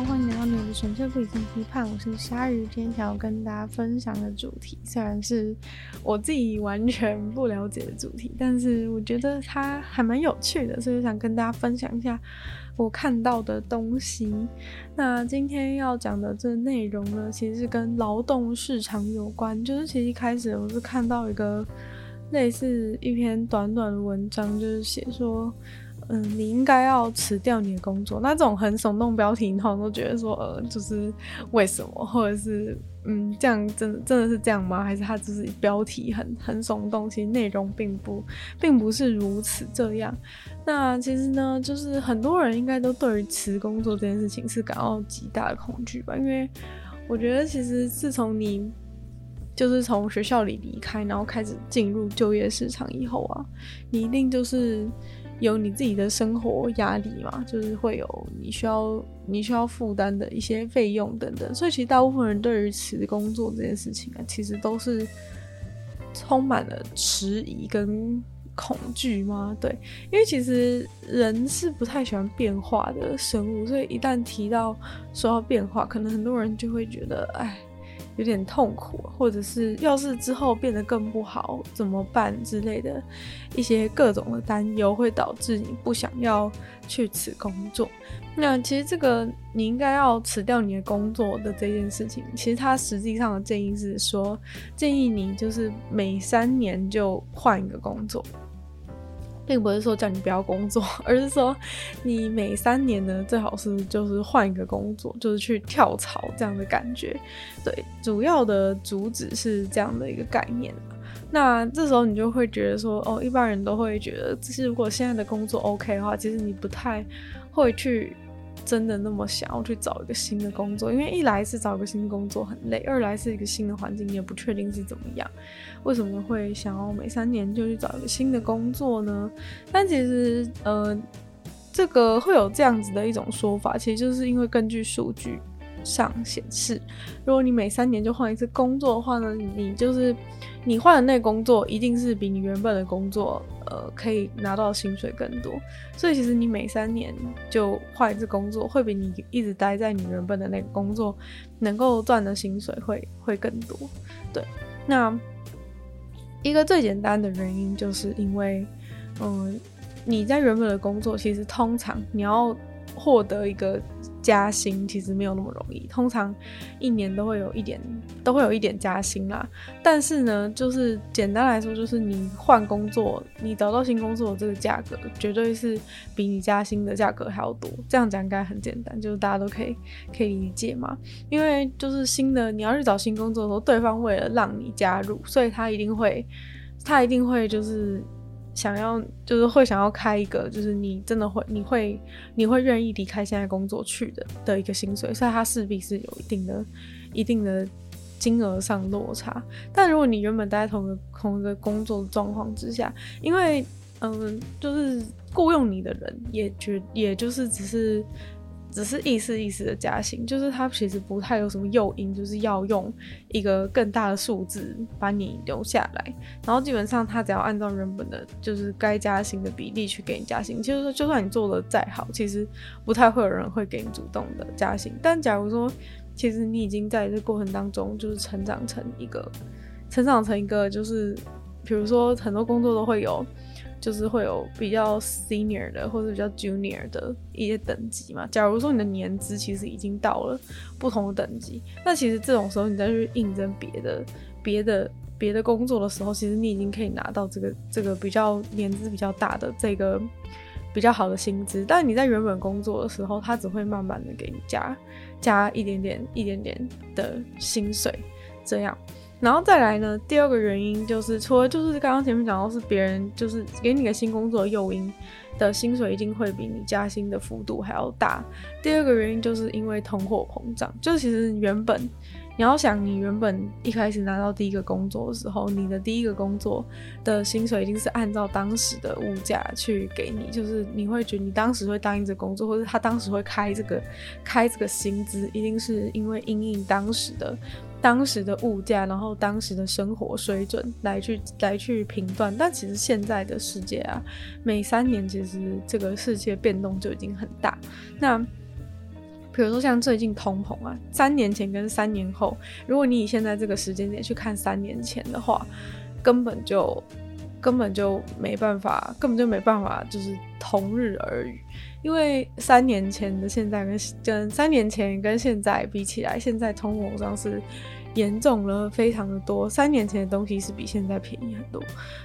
欢迎来到你的纯粹不理性批判，我是鲨鱼。今天想要跟大家分享的主题，虽然是我自己完全不了解的主题，但是我觉得它还蛮有趣的，所以想跟大家分享一下我看到的东西。那今天要讲的这内容呢，其实是跟劳动市场有关。就是其实一开始我是看到一个类似一篇短短的文章，就是写说。嗯，你应该要辞掉你的工作。那这种很耸动标题，你好像都觉得说，呃，就是为什么，或者是，嗯，这样真的真的是这样吗？还是它只是标题很很耸动，其实内容并不并不是如此这样。那其实呢，就是很多人应该都对于辞工作这件事情是感到极大的恐惧吧？因为我觉得，其实自从你就是从学校里离开，然后开始进入就业市场以后啊，你一定就是。有你自己的生活压力嘛，就是会有你需要你需要负担的一些费用等等，所以其实大部分人对于辞工作这件事情啊，其实都是充满了迟疑跟恐惧吗？对，因为其实人是不太喜欢变化的生物，所以一旦提到说要变化，可能很多人就会觉得，哎。有点痛苦，或者是要是之后变得更不好怎么办之类的，一些各种的担忧会导致你不想要去辞工作。那其实这个你应该要辞掉你的工作的这件事情，其实他实际上的建议是说，建议你就是每三年就换一个工作。并不是说叫你不要工作，而是说你每三年呢，最好是就是换一个工作，就是去跳槽这样的感觉。对，主要的主旨是这样的一个概念。那这时候你就会觉得说，哦，一般人都会觉得，就是如果现在的工作 OK 的话，其实你不太会去。真的那么想要去找一个新的工作？因为一来是找一个新工作很累，二来是一个新的环境，也不确定是怎么样。为什么会想要每三年就去找一个新的工作呢？但其实，呃，这个会有这样子的一种说法，其实就是因为根据数据上显示，如果你每三年就换一次工作的话呢，你就是你换的那工作一定是比你原本的工作。呃，可以拿到薪水更多，所以其实你每三年就换一次工作，会比你一直待在你原本的那个工作能够赚的薪水会会更多。对，那一个最简单的原因就是因为，嗯，你在原本的工作，其实通常你要获得一个。加薪其实没有那么容易，通常一年都会有一点，都会有一点加薪啦。但是呢，就是简单来说，就是你换工作，你找到新工作这个价格，绝对是比你加薪的价格还要多。这样讲应该很简单，就是大家都可以可以理解嘛。因为就是新的，你要去找新工作的时候，对方为了让你加入，所以他一定会，他一定会就是。想要就是会想要开一个，就是你真的会，你会你会愿意离开现在工作去的的一个薪水，所以它势必是有一定的、一定的金额上落差。但如果你原本待在同一个同一个工作的状况之下，因为嗯，就是雇佣你的人也觉，也就是只是。只是意思意思的加薪，就是他其实不太有什么诱因，就是要用一个更大的数字把你留下来。然后基本上他只要按照原本的，就是该加薪的比例去给你加薪。其实就算你做的再好，其实不太会有人会给你主动的加薪。但假如说，其实你已经在这过程当中，就是成长成一个，成长成一个，就是比如说很多工作都会有。就是会有比较 senior 的或者比较 junior 的一些等级嘛。假如说你的年资其实已经到了不同的等级，那其实这种时候你再去应征别的、别的、别的工作的时候，其实你已经可以拿到这个这个比较年资比较大的这个比较好的薪资。但你在原本工作的时候，他只会慢慢的给你加加一点点、一点点的薪水，这样。然后再来呢，第二个原因就是，除了就是刚刚前面讲到是别人就是给你个新工作诱因的薪水一定会比你加薪的幅度还要大。第二个原因就是因为通货膨胀，就其实原本。你要想，你原本一开始拿到第一个工作的时候，你的第一个工作的薪水一定是按照当时的物价去给你，就是你会觉得你当时会答应这工作，或者他当时会开这个开这个薪资，一定是因为因应当时的当时的物价，然后当时的生活水准来去来去评断。但其实现在的世界啊，每三年其实这个世界变动就已经很大。那比如说像最近通膨啊，三年前跟三年后，如果你以现在这个时间点去看三年前的话，根本就根本就没办法，根本就没办法，就是同日而语。因为三年前的现在跟跟三年前跟现在比起来，现在通货上是严重了非常的多。三年前的东西是比现在便宜很多，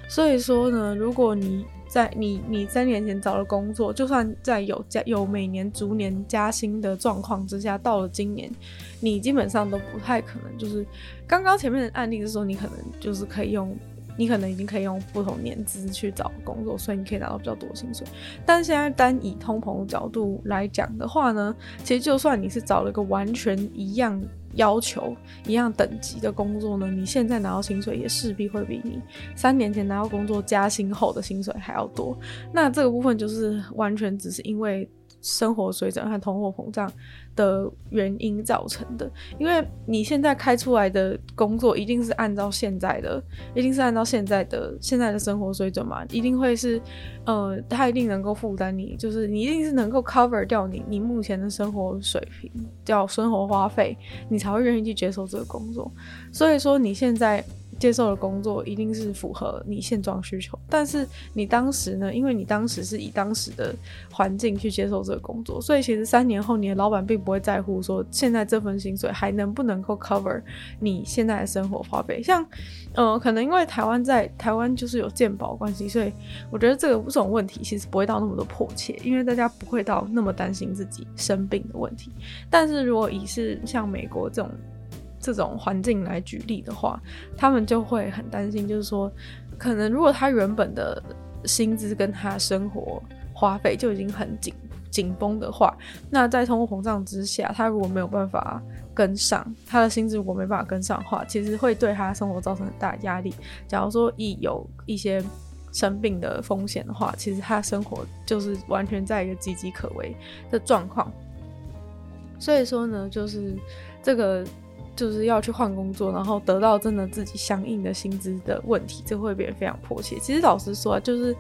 所以说呢，如果你在你你三年前找了工作，就算在有加有每年逐年加薪的状况之下，到了今年，你基本上都不太可能。就是刚刚前面的案例是说，你可能就是可以用，你可能已经可以用不同年资去找工作，所以你可以拿到比较多薪水。但现在单以通膨的角度来讲的话呢，其实就算你是找了一个完全一样。要求一样等级的工作呢，你现在拿到薪水也势必会比你三年前拿到工作加薪后的薪水还要多。那这个部分就是完全只是因为生活水准和通货膨胀的原因造成的，因为你现在开出来的工作一定是按照现在的，一定是按照现在的现在的生活水准嘛，一定会是，呃，他一定能够负担你，就是你一定是能够 cover 掉你你目前的生活水平，叫生活花费，你才会愿意去接受这个工作。所以说你现在。接受的工作一定是符合你现状需求，但是你当时呢？因为你当时是以当时的环境去接受这个工作，所以其实三年后你的老板并不会在乎说现在这份薪水还能不能够 cover 你现在的生活花费。像，呃，可能因为台湾在台湾就是有健保关系，所以我觉得这个这种问题其实不会到那么的迫切，因为大家不会到那么担心自己生病的问题。但是如果以是像美国这种。这种环境来举例的话，他们就会很担心，就是说，可能如果他原本的薪资跟他生活花费就已经很紧紧绷的话，那在通货膨胀之下，他如果没有办法跟上，他的薪资如果没办法跟上的话，其实会对他生活造成很大压力。假如说一有一些生病的风险的话，其实他生活就是完全在一个岌岌可危的状况。所以说呢，就是这个。就是要去换工作，然后得到真的自己相应的薪资的问题，这会变得非常迫切。其实老实说，啊就是，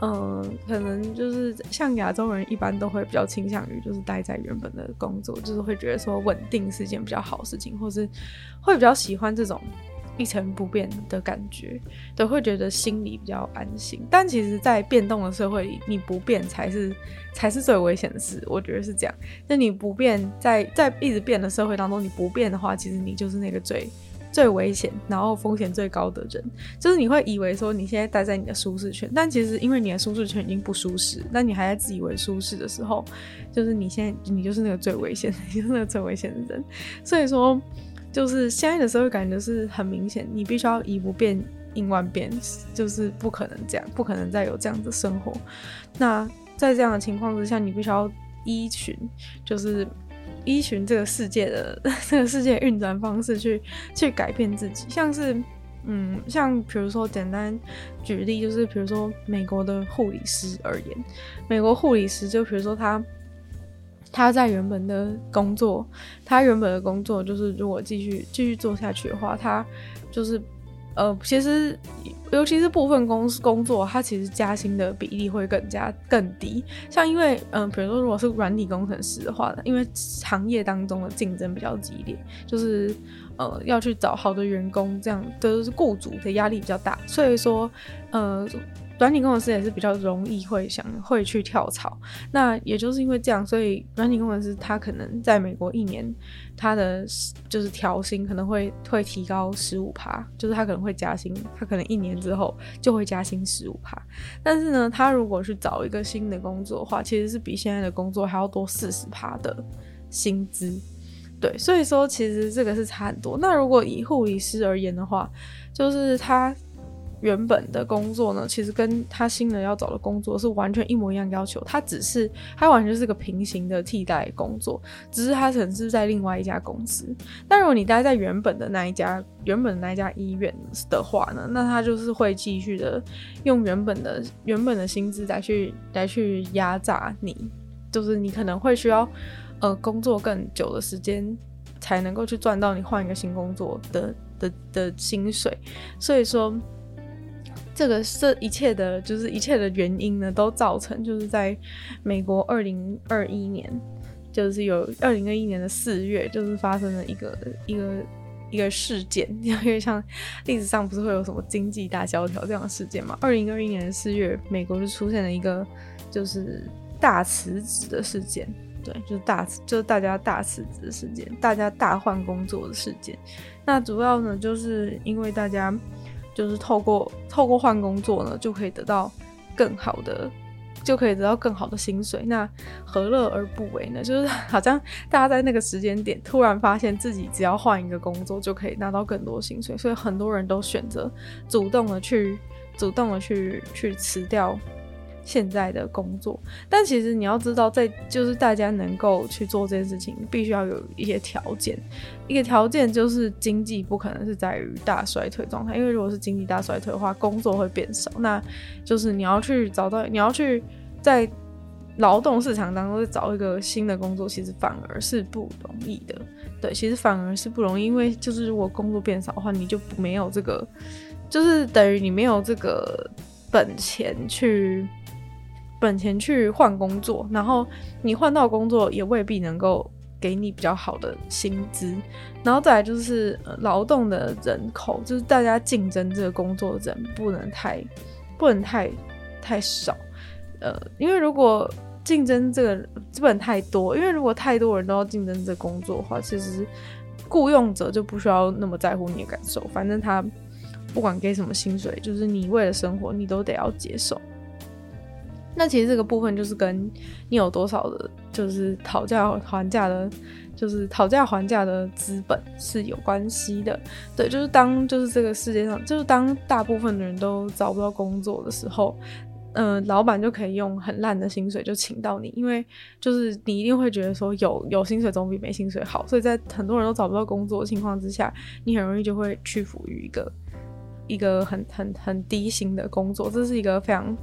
嗯、可能就是像亚洲人一般都会比较倾向于就是待在原本的工作，就是会觉得说稳定是件比较好事情，或是会比较喜欢这种。一成不变的感觉，都会觉得心里比较安心。但其实，在变动的社会里，你不变才是才是最危险的事。我觉得是这样。那你不变，在在一直变的社会当中，你不变的话，其实你就是那个最最危险，然后风险最高的人。就是你会以为说你现在待在你的舒适圈，但其实因为你的舒适圈已经不舒适，那你还在自以为舒适的时候，就是你现在你就是那个最危险，你就是那个最危险的人。所以说。就是现在的社会感觉是很明显，你必须要以不变应万变，就是不可能这样，不可能再有这样的生活。那在这样的情况之下，你必须要依循，就是依循这个世界的 这个世界运转方式去去改变自己。像是，嗯，像比如说简单举例，就是比如说美国的护理师而言，美国护理师就比如说他。他在原本的工作，他原本的工作就是，如果继续继续做下去的话，他就是，呃，其实尤其是部分公司工作，他其实加薪的比例会更加更低。像因为，嗯、比如说如果是软体工程师的话，因为行业当中的竞争比较激烈，就是，呃，要去找好的员工，这样的雇主的压力比较大，所以说，呃。软体工程师也是比较容易会想会去跳槽，那也就是因为这样，所以软体工程师他可能在美国一年，他的就是调薪可能会会提高十五趴，就是他可能会加薪，他可能一年之后就会加薪十五趴。但是呢，他如果去找一个新的工作的话，其实是比现在的工作还要多四十趴的薪资。对，所以说其实这个是差很多。那如果以护理师而言的话，就是他。原本的工作呢，其实跟他新的要找的工作是完全一模一样要求，他只是他完全是个平行的替代工作，只是他可能是在另外一家公司。但如果你待在原本的那一家原本的那一家医院的话呢，那他就是会继续的用原本的原本的薪资来去来去压榨你，就是你可能会需要呃工作更久的时间才能够去赚到你换一个新工作的的的薪水，所以说。这个这一切的，就是一切的原因呢，都造成就是在美国二零二一年，就是有二零二一年的四月，就是发生了一个一个一个事件，因为像历史上不是会有什么经济大萧条这样的事件嘛？二零二一年的四月，美国就出现了一个就是大辞职的事件，对，就是大就是大家大辞职的事件，大家大换工作的事件。那主要呢，就是因为大家。就是透过透过换工作呢，就可以得到更好的，就可以得到更好的薪水。那何乐而不为呢？就是好像大家在那个时间点突然发现自己只要换一个工作就可以拿到更多薪水，所以很多人都选择主动的去主动的去去辞掉。现在的工作，但其实你要知道，在就是大家能够去做这件事情，必须要有一些条件。一个条件就是经济不可能是在于大衰退状态，因为如果是经济大衰退的话，工作会变少。那就是你要去找到，你要去在劳动市场当中找一个新的工作，其实反而是不容易的。对，其实反而是不容易，因为就是如果工作变少的话，你就没有这个，就是等于你没有这个本钱去。本钱去换工作，然后你换到工作也未必能够给你比较好的薪资，然后再来就是劳动的人口，就是大家竞争这个工作的人不能太不能太太少，呃，因为如果竞争这个资本太多，因为如果太多人都要竞争这个工作的话，其实雇佣者就不需要那么在乎你的感受，反正他不管给什么薪水，就是你为了生活，你都得要接受。那其实这个部分就是跟你有多少的，就是讨价还价的，就是讨价还价的资本是有关系的。对，就是当就是这个世界上，就是当大部分的人都找不到工作的时候，嗯、老板就可以用很烂的薪水就请到你，因为就是你一定会觉得说有有薪水总比没薪水好，所以在很多人都找不到工作的情况之下，你很容易就会屈服于一个一个很很很低薪的工作，这是一个非常。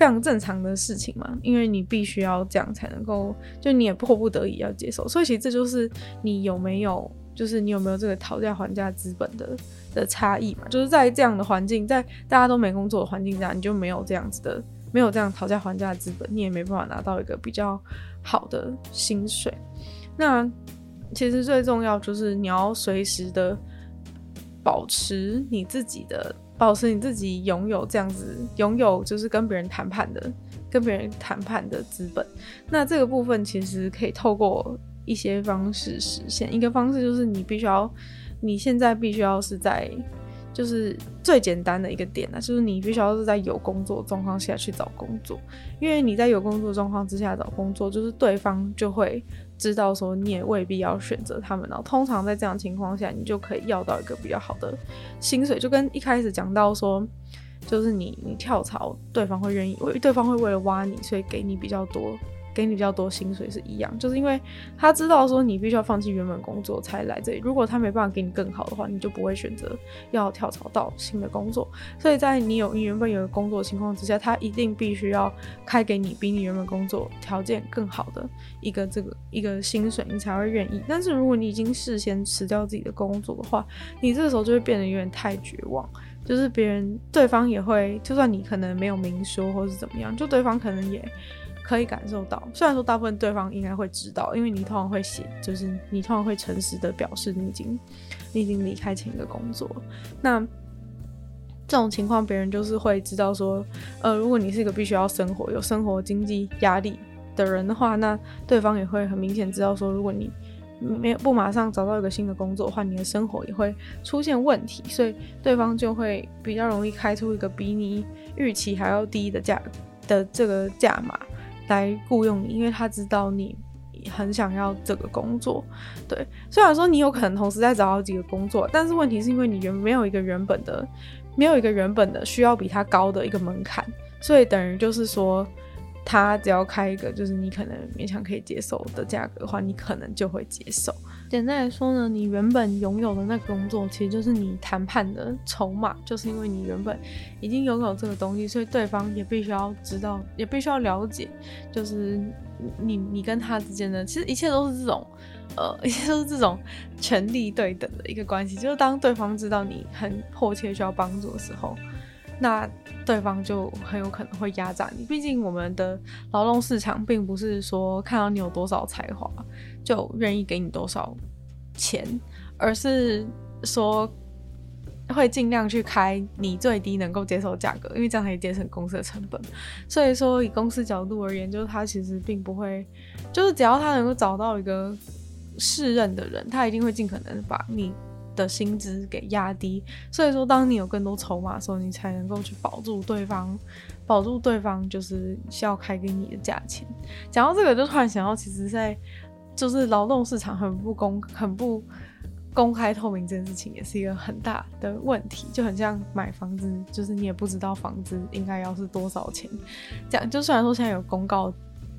非常正常的事情嘛，因为你必须要这样才能够，就你也迫不得已要接受，所以其实这就是你有没有，就是你有没有这个讨价还价资本的的差异嘛，就是在这样的环境，在大家都没工作的环境下，你就没有这样子的，没有这样讨价还价资本，你也没办法拿到一个比较好的薪水。那其实最重要就是你要随时的保持你自己的。保持你自己拥有这样子，拥有就是跟别人谈判的，跟别人谈判的资本。那这个部分其实可以透过一些方式实现。一个方式就是你必须要，你现在必须要是在，就是最简单的一个点呢，就是你必须要是在有工作状况下去找工作，因为你在有工作状况之下找工作，就是对方就会。知道说你也未必要选择他们，然后通常在这样情况下，你就可以要到一个比较好的薪水。就跟一开始讲到说，就是你你跳槽，对方会愿意，对方会为了挖你，所以给你比较多。给你比较多薪水是一样，就是因为他知道说你必须要放弃原本工作才来这里。如果他没办法给你更好的话，你就不会选择要跳槽到新的工作。所以在你有你原本有个工作情况之下，他一定必须要开给你比你原本工作条件更好的一个这个一个薪水，你才会愿意。但是如果你已经事先辞掉自己的工作的话，你这个时候就会变得有点太绝望，就是别人对方也会，就算你可能没有明说或是怎么样，就对方可能也。可以感受到，虽然说大部分对方应该会知道，因为你通常会写，就是你通常会诚实的表示你已经你已经离开前一个工作。那这种情况，别人就是会知道说，呃，如果你是一个必须要生活、有生活经济压力的人的话，那对方也会很明显知道说，如果你没有不马上找到一个新的工作的话，你的生活也会出现问题，所以对方就会比较容易开出一个比你预期还要低的价的这个价码。来雇佣你，因为他知道你很想要这个工作。对，虽然说你有可能同时在找到几个工作，但是问题是因为你原没有一个原本的，没有一个原本的需要比他高的一个门槛，所以等于就是说。他只要开一个就是你可能勉强可以接受的价格的话，你可能就会接受。简单来说呢，你原本拥有的那个工作，其实就是你谈判的筹码，就是因为你原本已经拥有这个东西，所以对方也必须要知道，也必须要了解，就是你你跟他之间的，其实一切都是这种，呃，一切都是这种权力对等的一个关系。就是当对方知道你很迫切需要帮助的时候，那。对方就很有可能会压榨你，毕竟我们的劳动市场并不是说看到你有多少才华就愿意给你多少钱，而是说会尽量去开你最低能够接受的价格，因为这样可以节省公司的成本。所以说，以公司角度而言，就是他其实并不会，就是只要他能够找到一个适任的人，他一定会尽可能把你。的薪资给压低，所以说，当你有更多筹码的时候，你才能够去保住对方，保住对方就是需要开给你的价钱。讲到这个，就突然想到，其实，在就是劳动市场很不公、很不公开透明这件事情，也是一个很大的问题。就很像买房子，就是你也不知道房子应该要是多少钱。这样就虽然说现在有公告，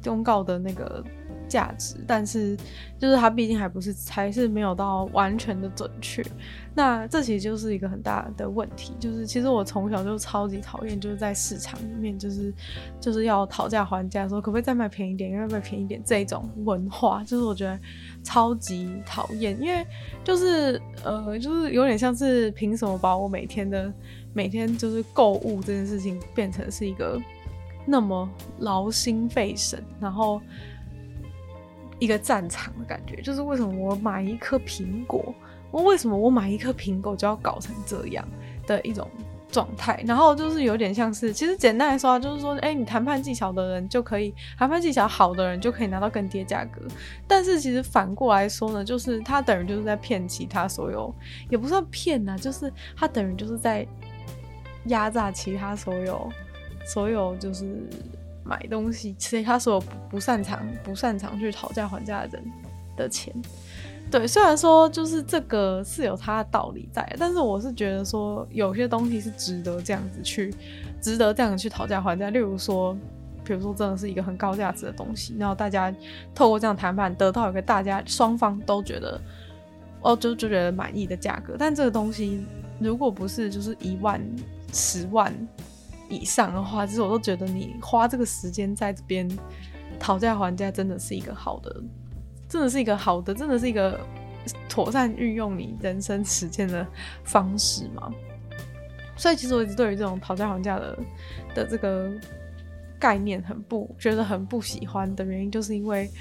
公告的那个。价值，但是就是它毕竟还不是，还是没有到完全的准确。那这其实就是一个很大的问题。就是其实我从小就超级讨厌，就是在市场里面，就是就是要讨价还价，说可不可以再卖便宜点，要不要便宜点这种文化，就是我觉得超级讨厌。因为就是呃，就是有点像是凭什么把我每天的每天就是购物这件事情变成是一个那么劳心费神，然后。一个战场的感觉，就是为什么我买一颗苹果，我为什么我买一颗苹果就要搞成这样的一种状态？然后就是有点像是，其实简单来说啊，就是说，哎，你谈判技巧的人就可以，谈判技巧好的人就可以拿到更低的价格。但是其实反过来说呢，就是他等于就是在骗其他所有，也不算骗呐，就是他等于就是在压榨其他所有，所有就是。买东西，其实他所有不擅长、不擅长去讨价还价的人的钱，对，虽然说就是这个是有它的道理在，但是我是觉得说有些东西是值得这样子去，值得这样子去讨价还价。例如说，比如说真的是一个很高价值的东西，然后大家透过这样谈判得到一个大家双方都觉得哦，就就觉得满意的价格，但这个东西如果不是就是一万、十万。以上的话，其实我都觉得你花这个时间在这边讨价还价，真的是一个好的，真的是一个好的，真的是一个妥善运用你人生时间的方式嘛。所以，其实我一直对于这种讨价还价的的这个概念很不觉得很不喜欢的原因，就是因为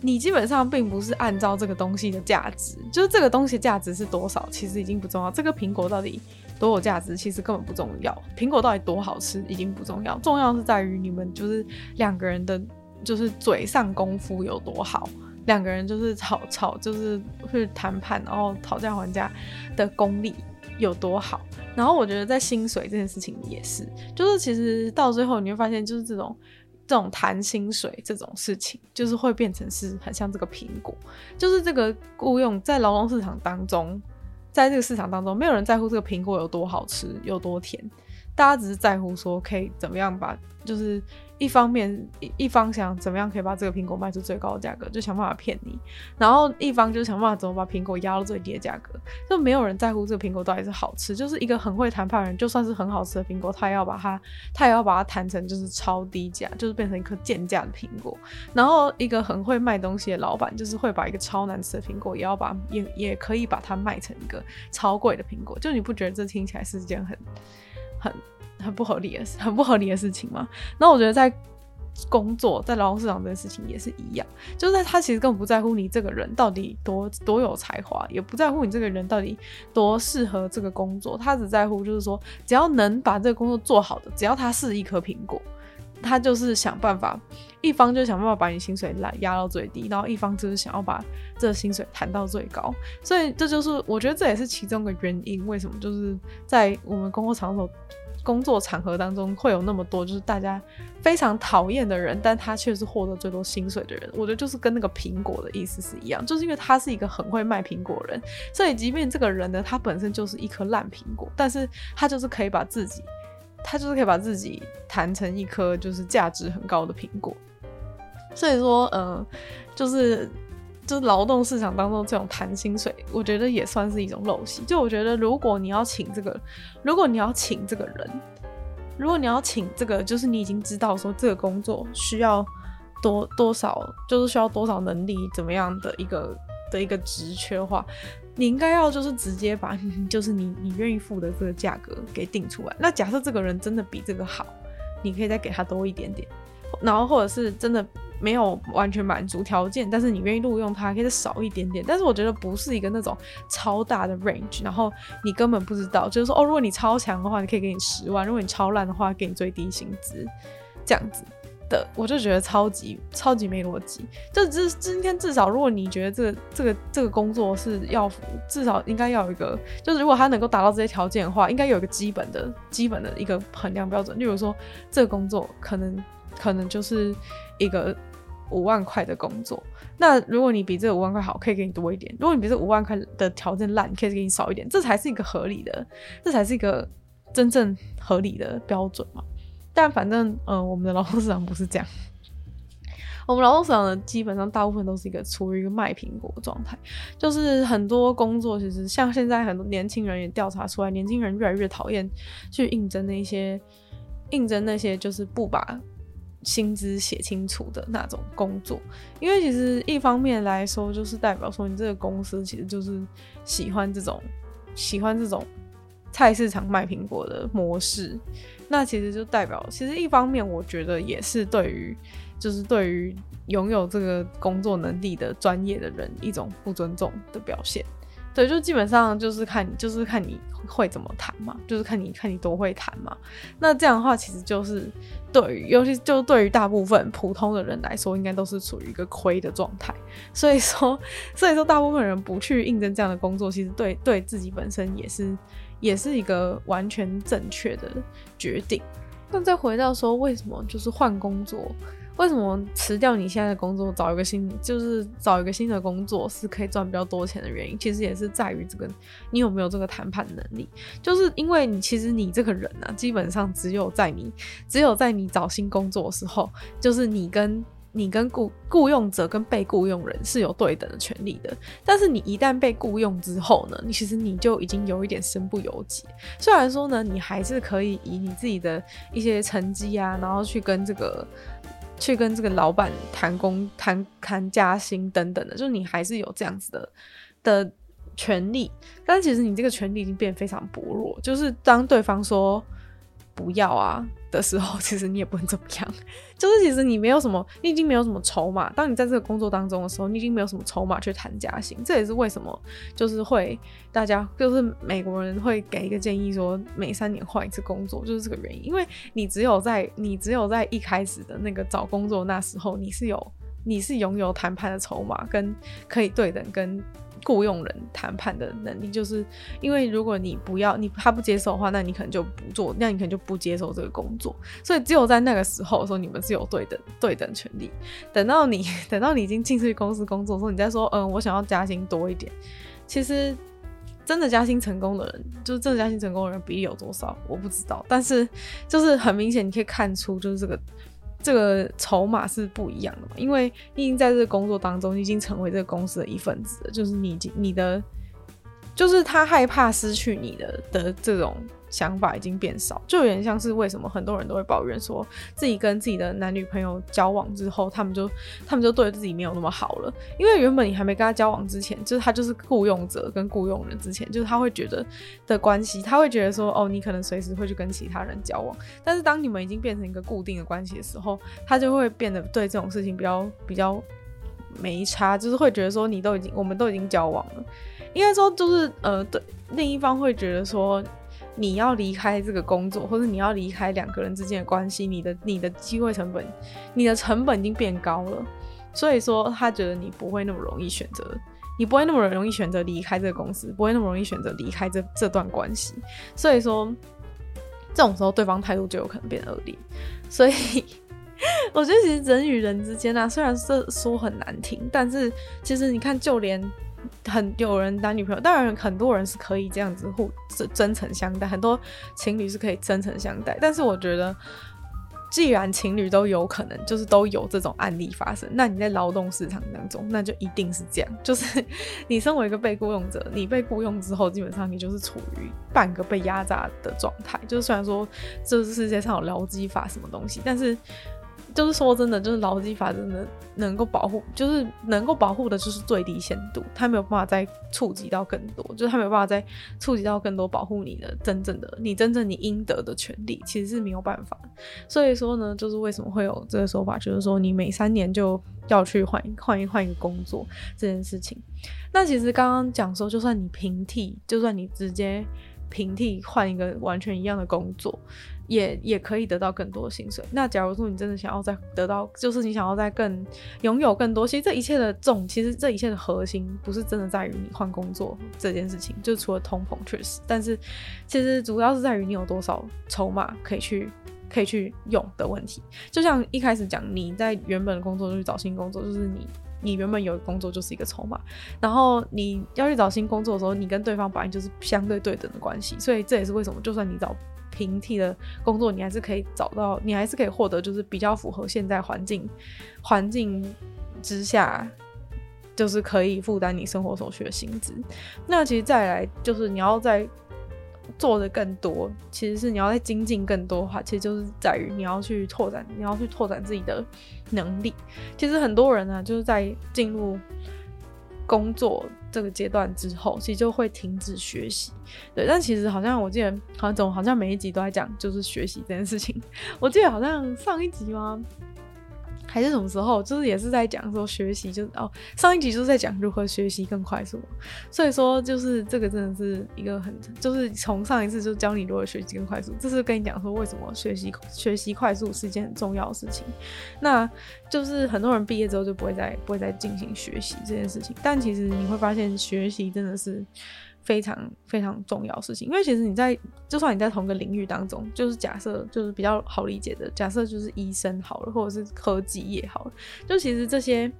你基本上并不是按照这个东西的价值，就是这个东西价值是多少，其实已经不重要。这个苹果到底。多有价值其实根本不重要，苹果到底多好吃已经不重要，重要是在于你们就是两个人的，就是嘴上功夫有多好，两个人就是吵吵就是去谈判，然后讨价还价的功力有多好。然后我觉得在薪水这件事情也是，就是其实到最后你会发现，就是这种这种谈薪水这种事情，就是会变成是很像这个苹果，就是这个雇佣在劳动市场当中。在这个市场当中，没有人在乎这个苹果有多好吃，有多甜，大家只是在乎说可以怎么样把，就是。一方面一一方想怎么样可以把这个苹果卖出最高的价格，就想办法骗你；然后一方就想办法怎么把苹果压到最低的价格。就没有人在乎这个苹果到底是好吃，就是一个很会谈判的人，就算是很好吃的苹果，他也要把它，他也要把它谈成就是超低价，就是变成一颗贱价的苹果。然后一个很会卖东西的老板，就是会把一个超难吃的苹果，也要把也也可以把它卖成一个超贵的苹果。就你不觉得这听起来是一件很很？很不合理的事，很不合理的事情嘛。那我觉得在工作，在劳动市场这件事情也是一样，就是他其实根本不在乎你这个人到底多多有才华，也不在乎你这个人到底多适合这个工作，他只在乎就是说，只要能把这个工作做好的，只要他是一颗苹果，他就是想办法，一方就想办法把你薪水来压到最低，然后一方就是想要把这薪水谈到最高。所以这就是我觉得这也是其中的原因，为什么就是在我们工作场所。工作场合当中会有那么多就是大家非常讨厌的人，但他却是获得最多薪水的人。我觉得就是跟那个苹果的意思是一样，就是因为他是一个很会卖苹果人，所以即便这个人呢，他本身就是一颗烂苹果，但是他就是可以把自己，他就是可以把自己弹成一颗就是价值很高的苹果。所以说，嗯、就是。就是劳动市场当中这种谈薪水，我觉得也算是一种陋习。就我觉得，如果你要请这个，如果你要请这个人，如果你要请这个，就是你已经知道说这个工作需要多多少，就是需要多少能力，怎么样的一个的一个职缺的话，你应该要就是直接把，就是你你愿意付的这个价格给定出来。那假设这个人真的比这个好，你可以再给他多一点点，然后或者是真的。没有完全满足条件，但是你愿意录用他，可以少一点点。但是我觉得不是一个那种超大的 range，然后你根本不知道，就是说哦，如果你超强的话，你可以给你十万；如果你超烂的话，给你最低薪资，这样子的，我就觉得超级超级没逻辑。就这今天至少，如果你觉得这个这个这个工作是要至少应该要有一个，就是如果他能够达到这些条件的话，应该有一个基本的基本的一个衡量标准。例如说，这个工作可能可能就是一个。五万块的工作，那如果你比这五万块好，可以给你多一点；如果你比这五万块的条件烂，可以给你少一点。这才是一个合理的，这才是一个真正合理的标准嘛。但反正，嗯、呃，我们的劳动市场不是这样。我们劳动市场呢，基本上大部分都是一个处于一个卖苹果的状态，就是很多工作其实像现在很多年轻人也调查出来，年轻人越来越讨厌去应征那些应征那些就是不把。薪资写清楚的那种工作，因为其实一方面来说，就是代表说你这个公司其实就是喜欢这种喜欢这种菜市场卖苹果的模式，那其实就代表，其实一方面我觉得也是对于就是对于拥有这个工作能力的专业的人一种不尊重的表现。对，就基本上就是看，就是看你会怎么谈嘛，就是看你看你多会谈嘛。那这样的话，其实就是对于，尤其就对于大部分普通的人来说，应该都是处于一个亏的状态。所以说，所以说大部分人不去应征这样的工作，其实对对自己本身也是也是一个完全正确的决定。那再回到说，为什么就是换工作？为什么辞掉你现在的工作，找一个新，就是找一个新的工作是可以赚比较多钱的原因？其实也是在于这个，你有没有这个谈判能力？就是因为你其实你这个人呢、啊，基本上只有在你只有在你找新工作的时候，就是你跟你跟雇雇佣者跟被雇佣人是有对等的权利的。但是你一旦被雇佣之后呢，你其实你就已经有一点身不由己。虽然说呢，你还是可以以你自己的一些成绩啊，然后去跟这个。去跟这个老板谈工谈谈加薪等等的，就是你还是有这样子的的权利，但其实你这个权利已经变得非常薄弱，就是当对方说不要啊的时候，其实你也不能怎么样。就是其实你没有什么，你已经没有什么筹码。当你在这个工作当中的时候，你已经没有什么筹码去谈加薪。这也是为什么，就是会大家就是美国人会给一个建议说，每三年换一次工作，就是这个原因。因为你只有在你只有在一开始的那个找工作那时候，你是有你是拥有谈判的筹码，跟可以对等跟。雇佣人谈判的能力，就是因为如果你不要你他不接受的话，那你可能就不做，那你可能就不接受这个工作。所以只有在那个时候说你们是有对等对等权利。等到你 等到你已经进去公司工作的时候，你再说嗯，我想要加薪多一点。其实真的加薪成功的人，就是真的加薪成功的人比例有多少，我不知道。但是就是很明显，你可以看出就是这个。这个筹码是不一样的嘛，因为你已经在这个工作当中，你已经成为这个公司的一份子了，就是你你的，就是他害怕失去你的的这种。想法已经变少，就有点像是为什么很多人都会抱怨说，自己跟自己的男女朋友交往之后，他们就他们就对自己没有那么好了。因为原本你还没跟他交往之前，就是他就是雇佣者跟雇佣人之前，就是他会觉得的关系，他会觉得说，哦，你可能随时会去跟其他人交往。但是当你们已经变成一个固定的关系的时候，他就会变得对这种事情比较比较没差，就是会觉得说，你都已经我们都已经交往了，应该说就是呃，对另一方会觉得说。你要离开这个工作，或者你要离开两个人之间的关系，你的你的机会成本，你的成本已经变高了。所以说，他觉得你不会那么容易选择，你不会那么容易选择离开这个公司，不会那么容易选择离开这这段关系。所以说，这种时候对方态度就有可能变恶劣。所以我觉得其实人与人之间啊，虽然这说很难听，但是其实你看，就连很有人男女朋友，当然很多人是可以这样子互真诚相待，很多情侣是可以真诚相待，但是我觉得。既然情侣都有可能，就是都有这种案例发生，那你在劳动市场当中，那就一定是这样。就是你身为一个被雇佣者，你被雇佣之后，基本上你就是处于半个被压榨的状态。就是虽然说这是世界上有劳基法什么东西，但是。就是说真的，就是劳基法真的能够保护，就是能够保护的就是最低限度，它没有办法再触及到更多，就是它没有办法再触及到更多保护你的真正的你真正你应得的权利，其实是没有办法。所以说呢，就是为什么会有这个说法，就是说你每三年就要去换换一换一个工作这件事情。那其实刚刚讲说，就算你平替，就算你直接平替换一个完全一样的工作。也也可以得到更多的薪水。那假如说你真的想要再得到，就是你想要再更拥有更多，其实这一切的重，其实这一切的核心不是真的在于你换工作这件事情，就除了通膨确实，但是其实主要是在于你有多少筹码可以去可以去用的问题。就像一开始讲，你在原本的工作就去找新工作，就是你你原本有工作就是一个筹码，然后你要去找新工作的时候，你跟对方本来就是相对对等的关系，所以这也是为什么，就算你找。平替的工作，你还是可以找到，你还是可以获得，就是比较符合现在环境环境之下，就是可以负担你生活所需的薪资。那其实再来就是你要再做的更多，其实是你要再精进更多的话，其实就是在于你要去拓展，你要去拓展自己的能力。其实很多人呢，就是在进入工作。这个阶段之后，其实就会停止学习，对。但其实好像我记得，好像总好像每一集都在讲，就是学习这件事情。我记得好像上一集吗？还是什么时候，就是也是在讲说学习，就是哦，上一集就是在讲如何学习更快速，所以说就是这个真的是一个很，就是从上一次就教你如何学习更快速，这是跟你讲说为什么学习学习快速是一件很重要的事情，那就是很多人毕业之后就不会再不会再进行学习这件事情，但其实你会发现学习真的是。非常非常重要的事情，因为其实你在就算你在同个领域当中，就是假设就是比较好理解的假设，就是医生好了，或者是科技业好了，就其实这些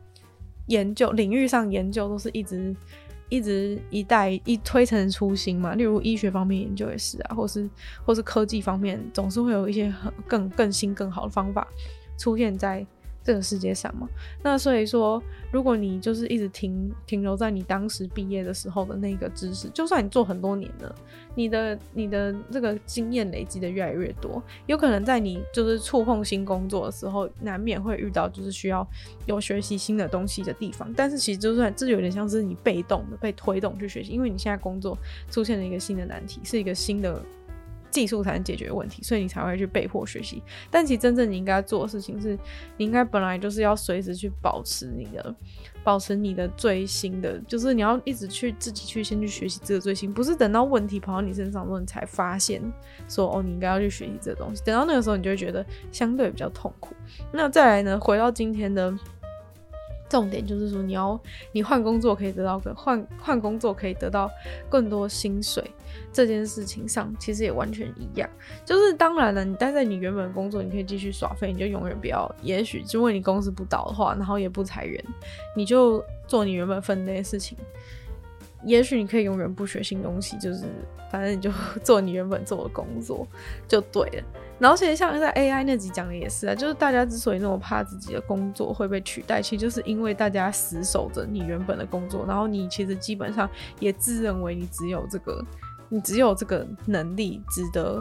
研究领域上研究都是一直一直一代一推陈出新嘛。例如医学方面研究也是啊，或是或是科技方面，总是会有一些很更更新更好的方法出现在。这个世界上嘛，那所以说，如果你就是一直停停留在你当时毕业的时候的那个知识，就算你做很多年了，你的你的这个经验累积的越来越多，有可能在你就是触碰新工作的时候，难免会遇到就是需要有学习新的东西的地方。但是其实就算这有点像是你被动的被推动去学习，因为你现在工作出现了一个新的难题，是一个新的。技术才能解决问题，所以你才会去被迫学习。但其实真正你应该做的事情是，你应该本来就是要随时去保持你的，保持你的最新的，就是你要一直去自己去先去学习这个最新，不是等到问题跑到你身上之后你才发现说哦，你应该要去学习这个东西。等到那个时候，你就会觉得相对比较痛苦。那再来呢，回到今天的。重点就是说，你要你换工作可以得到个换换工作可以得到更多薪水这件事情上，其实也完全一样。就是当然了，你待在你原本工作，你可以继续耍废，你就永远不要。也许如果你公司不倒的话，然后也不裁员，你就做你原本分内的事情。也许你可以永远不学新东西，就是反正你就 做你原本做的工作就对了。然后其实像在 AI 那集讲的也是啊，就是大家之所以那么怕自己的工作会被取代，其实就是因为大家死守着你原本的工作，然后你其实基本上也自认为你只有这个，你只有这个能力值得。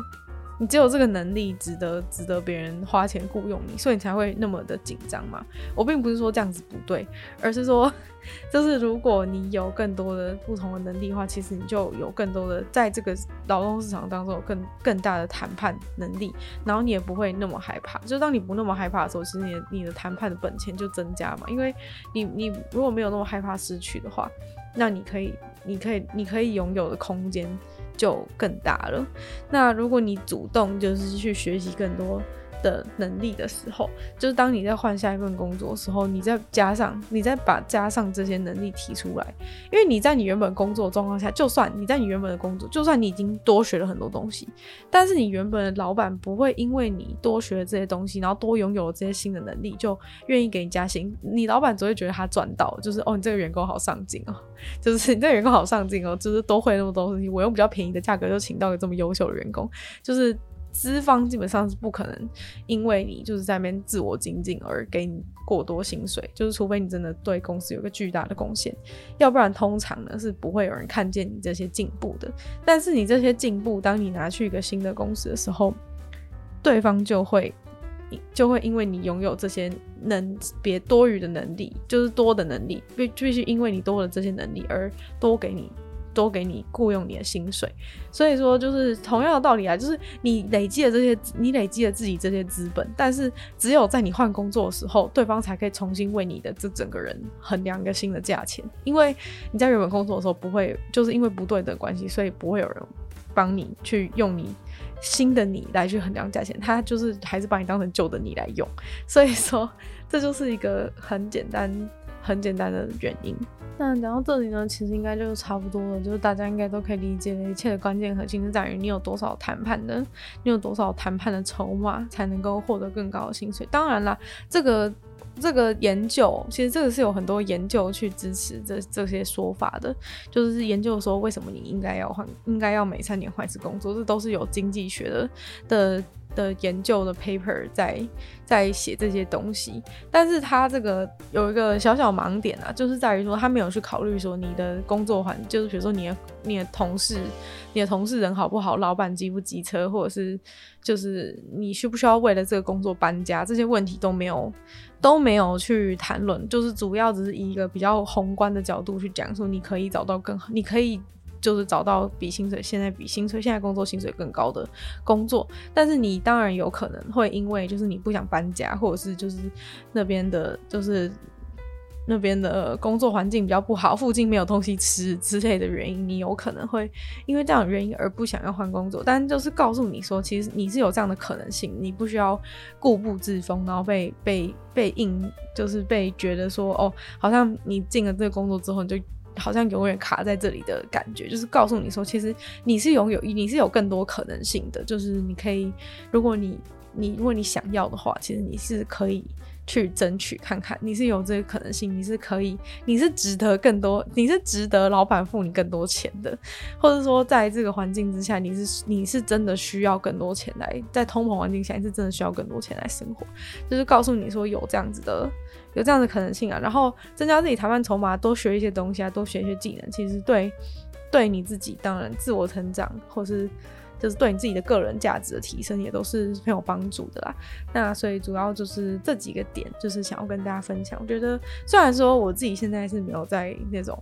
你只有这个能力，值得值得别人花钱雇佣你，所以你才会那么的紧张嘛。我并不是说这样子不对，而是说，就是如果你有更多的不同的能力的话，其实你就有更多的在这个劳动市场当中有更更大的谈判能力，然后你也不会那么害怕。就当你不那么害怕的时候，其实你你的谈判的本钱就增加嘛。因为你你如果没有那么害怕失去的话，那你可以你可以你可以拥有的空间就更大了。那如果你主动就是去学习更多的能力的时候，就是当你在换下一份工作的时候，你再加上，你再把加上这些能力提出来，因为你在你原本工作状况下，就算你在你原本的工作，就算你已经多学了很多东西，但是你原本的老板不会因为你多学了这些东西，然后多拥有了这些新的能力，就愿意给你加薪。你老板只会觉得他赚到，就是哦，你这个员工好上进哦，就是你这个员工好上进哦，就是多会那么多东西，我用比较便宜的价格就请到一个这么优秀的员工，就是。资方基本上是不可能因为你就是在那边自我精进而给你过多薪水，就是除非你真的对公司有个巨大的贡献，要不然通常呢是不会有人看见你这些进步的。但是你这些进步，当你拿去一个新的公司的时候，对方就会就会因为你拥有这些能别多余的能力，就是多的能力，必必须因为你多了这些能力而多给你。多给你雇佣你的薪水，所以说就是同样的道理啊，就是你累积了这些，你累积了自己这些资本，但是只有在你换工作的时候，对方才可以重新为你的这整个人衡量一个新的价钱，因为你在原本工作的时候不会，就是因为不对等关系，所以不会有人帮你去用你新的你来去衡量价钱，他就是还是把你当成旧的你来用，所以说这就是一个很简单。很简单的原因。那讲到这里呢，其实应该就差不多了。就是大家应该都可以理解的一切的关键核心是在于你有多少谈判的，你有多少谈判的筹码，才能够获得更高的薪水。当然啦，这个这个研究其实这个是有很多研究去支持这这些说法的，就是研究说为什么你应该要换，应该要每三年换一次工作，这都是有经济学的的。的研究的 paper 在在写这些东西，但是他这个有一个小小盲点啊，就是在于说他没有去考虑说你的工作环，就是比如说你的你的同事，你的同事人好不好，老板机不机车，或者是就是你需不需要为了这个工作搬家，这些问题都没有都没有去谈论，就是主要只是以一个比较宏观的角度去讲说你可以找到更好，你可以。就是找到比薪水现在比薪水现在工作薪水更高的工作，但是你当然有可能会因为就是你不想搬家，或者是就是那边的，就是那边的工作环境比较不好，附近没有东西吃之类的原因，你有可能会因为这样的原因而不想要换工作。但就是告诉你说，其实你是有这样的可能性，你不需要固步自封，然后被被被硬就是被觉得说哦，好像你进了这个工作之后你就。好像永远卡在这里的感觉，就是告诉你说，其实你是拥有，你是有更多可能性的。就是你可以，如果你你如果你想要的话，其实你是可以去争取看看，你是有这个可能性，你是可以，你是值得更多，你是值得老板付你更多钱的，或者说在这个环境之下，你是你是真的需要更多钱来，在通膨环境下，你是真的需要更多钱来生活，就是告诉你说有这样子的。有这样的可能性啊，然后增加自己谈判筹码，多学一些东西啊，多学一些技能，其实对对你自己当然自我成长，或是就是对你自己的个人价值的提升，也都是很有帮助的啦。那所以主要就是这几个点，就是想要跟大家分享。我觉得虽然说我自己现在是没有在那种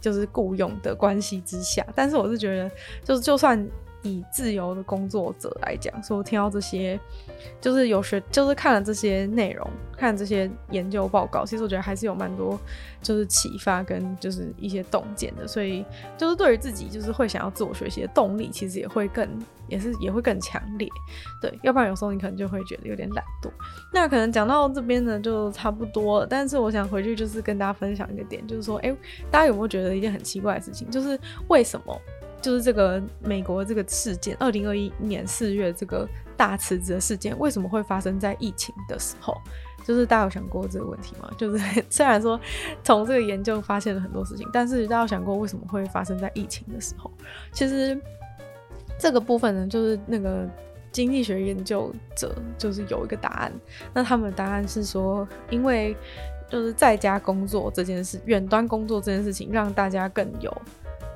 就是雇佣的关系之下，但是我是觉得，就是就算。以自由的工作者来讲，所以我听到这些，就是有学，就是看了这些内容，看这些研究报告，其实我觉得还是有蛮多，就是启发跟就是一些洞见的。所以就是对于自己，就是会想要自我学习的动力，其实也会更，也是也会更强烈。对，要不然有时候你可能就会觉得有点懒惰。那可能讲到这边呢，就差不多了。但是我想回去就是跟大家分享一个点，就是说，哎、大家有没有觉得一件很奇怪的事情，就是为什么？就是这个美国这个事件，二零二一年四月这个大辞职的事件，为什么会发生在疫情的时候？就是大家有想过这个问题吗？就是 虽然说从这个研究发现了很多事情，但是大家有想过为什么会发生在疫情的时候？其实这个部分呢，就是那个经济学研究者就是有一个答案。那他们的答案是说，因为就是在家工作这件事，远端工作这件事情，让大家更有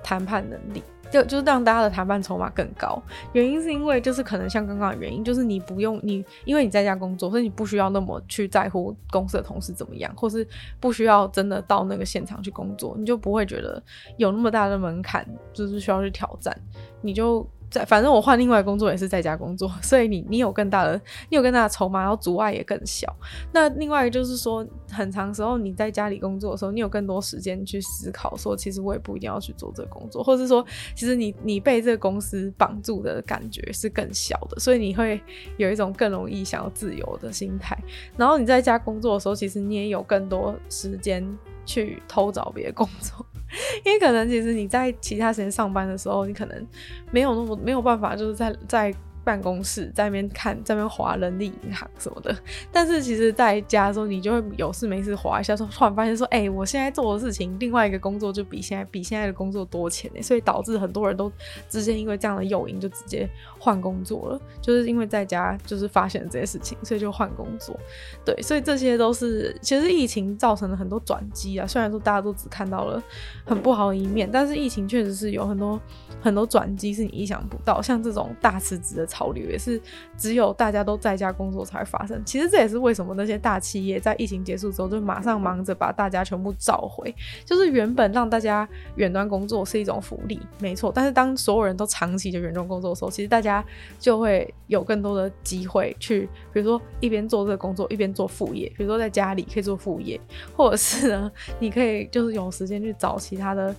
谈判能力。就就是让大家的谈判筹码更高，原因是因为就是可能像刚刚的原因，就是你不用你，因为你在家工作，所以你不需要那么去在乎公司的同事怎么样，或是不需要真的到那个现场去工作，你就不会觉得有那么大的门槛，就是需要去挑战，你就在，反正我换另外工作也是在家工作，所以你你有更大的，你有更大的筹码，然后阻碍也更小。那另外一个就是说，很长时候你在家里工作的时候，你有更多时间去思考，说其实我也不一定要去做这个工作，或者是说，其实你你被这个公司绑住的感觉是更小的，所以你会有一种更容易想要自由的心态。然后你在家工作的时候，其实你也有更多时间去偷找别的工作。因为可能其实你在其他时间上班的时候，你可能没有那么没有办法，就是在在。办公室在那边看，在那边划人力银行什么的。但是其实在家的时候，你就会有事没事划一下，说突然发现说，哎、我现在做的事情，另外一个工作就比现在比现在的工作多钱呢。所以导致很多人都直接因为这样的诱因就直接换工作了，就是因为在家就是发现了这些事情，所以就换工作。对，所以这些都是其实疫情造成了很多转机啊。虽然说大家都只看到了很不好的一面，但是疫情确实是有很多很多转机是你意想不到，像这种大辞职的。潮流也是只有大家都在家工作才会发生。其实这也是为什么那些大企业在疫情结束之后就马上忙着把大家全部召回。就是原本让大家远端工作是一种福利，没错。但是当所有人都长期的远端工作的时候，其实大家就会有更多的机会去，比如说一边做这个工作一边做副业，比如说在家里可以做副业，或者是呢，你可以就是有时间去找其他的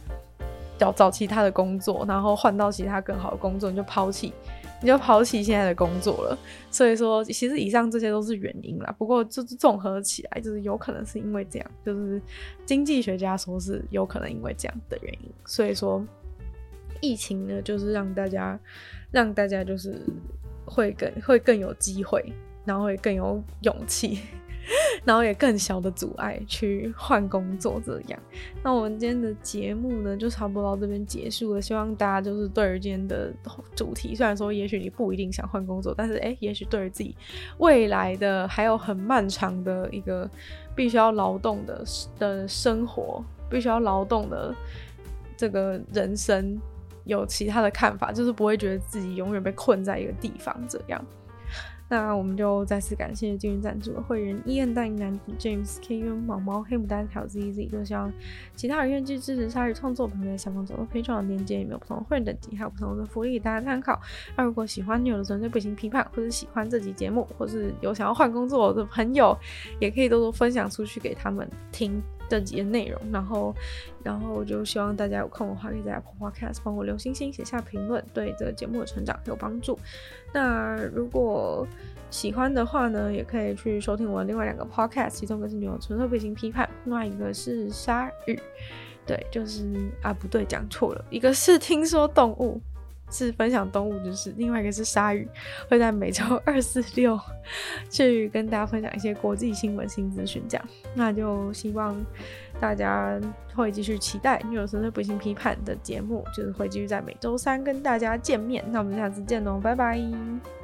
找找其他的工作，然后换到其他更好的工作，你就抛弃。你就抛弃现在的工作了，所以说其实以上这些都是原因啦。不过就是综合起来，就是有可能是因为这样，就是经济学家说是有可能因为这样的原因。所以说疫情呢，就是让大家让大家就是会更会更有机会，然后会更有勇气。然后也更小的阻碍去换工作这样，那我们今天的节目呢，就差不多到这边结束了。希望大家就是对于今天的主题，虽然说也许你不一定想换工作，但是诶，也许对于自己未来的还有很漫长的一个必须要劳动的的生活，必须要劳动的这个人生，有其他的看法，就是不会觉得自己永远被困在一个地方这样。那我们就再次感谢今日赞助的会员伊恩、大英男子 James、K U、毛毛、黑牡丹、还有 Z Z。就希望其他人愿意去支持鲨鱼创作，可以在下方找到非常的链接，里面有不同的会员等级，还有不同的福利给大家参考。那如果喜欢女友的纯粹不行批判，或者喜欢这集节目，或是有想要换工作的朋友，也可以多多分享出去给他们听。这集的内容，然后，然后就希望大家有空的话，可以在 Apple Podcast 帮我留星星、写下评论，对这个节目的成长有帮助。那如果喜欢的话呢，也可以去收听我另外两个 Podcast，其中一个是《女友纯粹背景批判》，另外一个是《鲨鱼》。对，就是啊，不对，讲错了，一个是听说动物。是分享动物知识，另外一个是鲨鱼，会在每周 二、四、六去跟大家分享一些国际新闻、新资讯。这样，那就希望大家会继续期待《女友纯粹不行批判》的节目，就是会继续在每周三跟大家见面。那我们下次见喽，拜拜。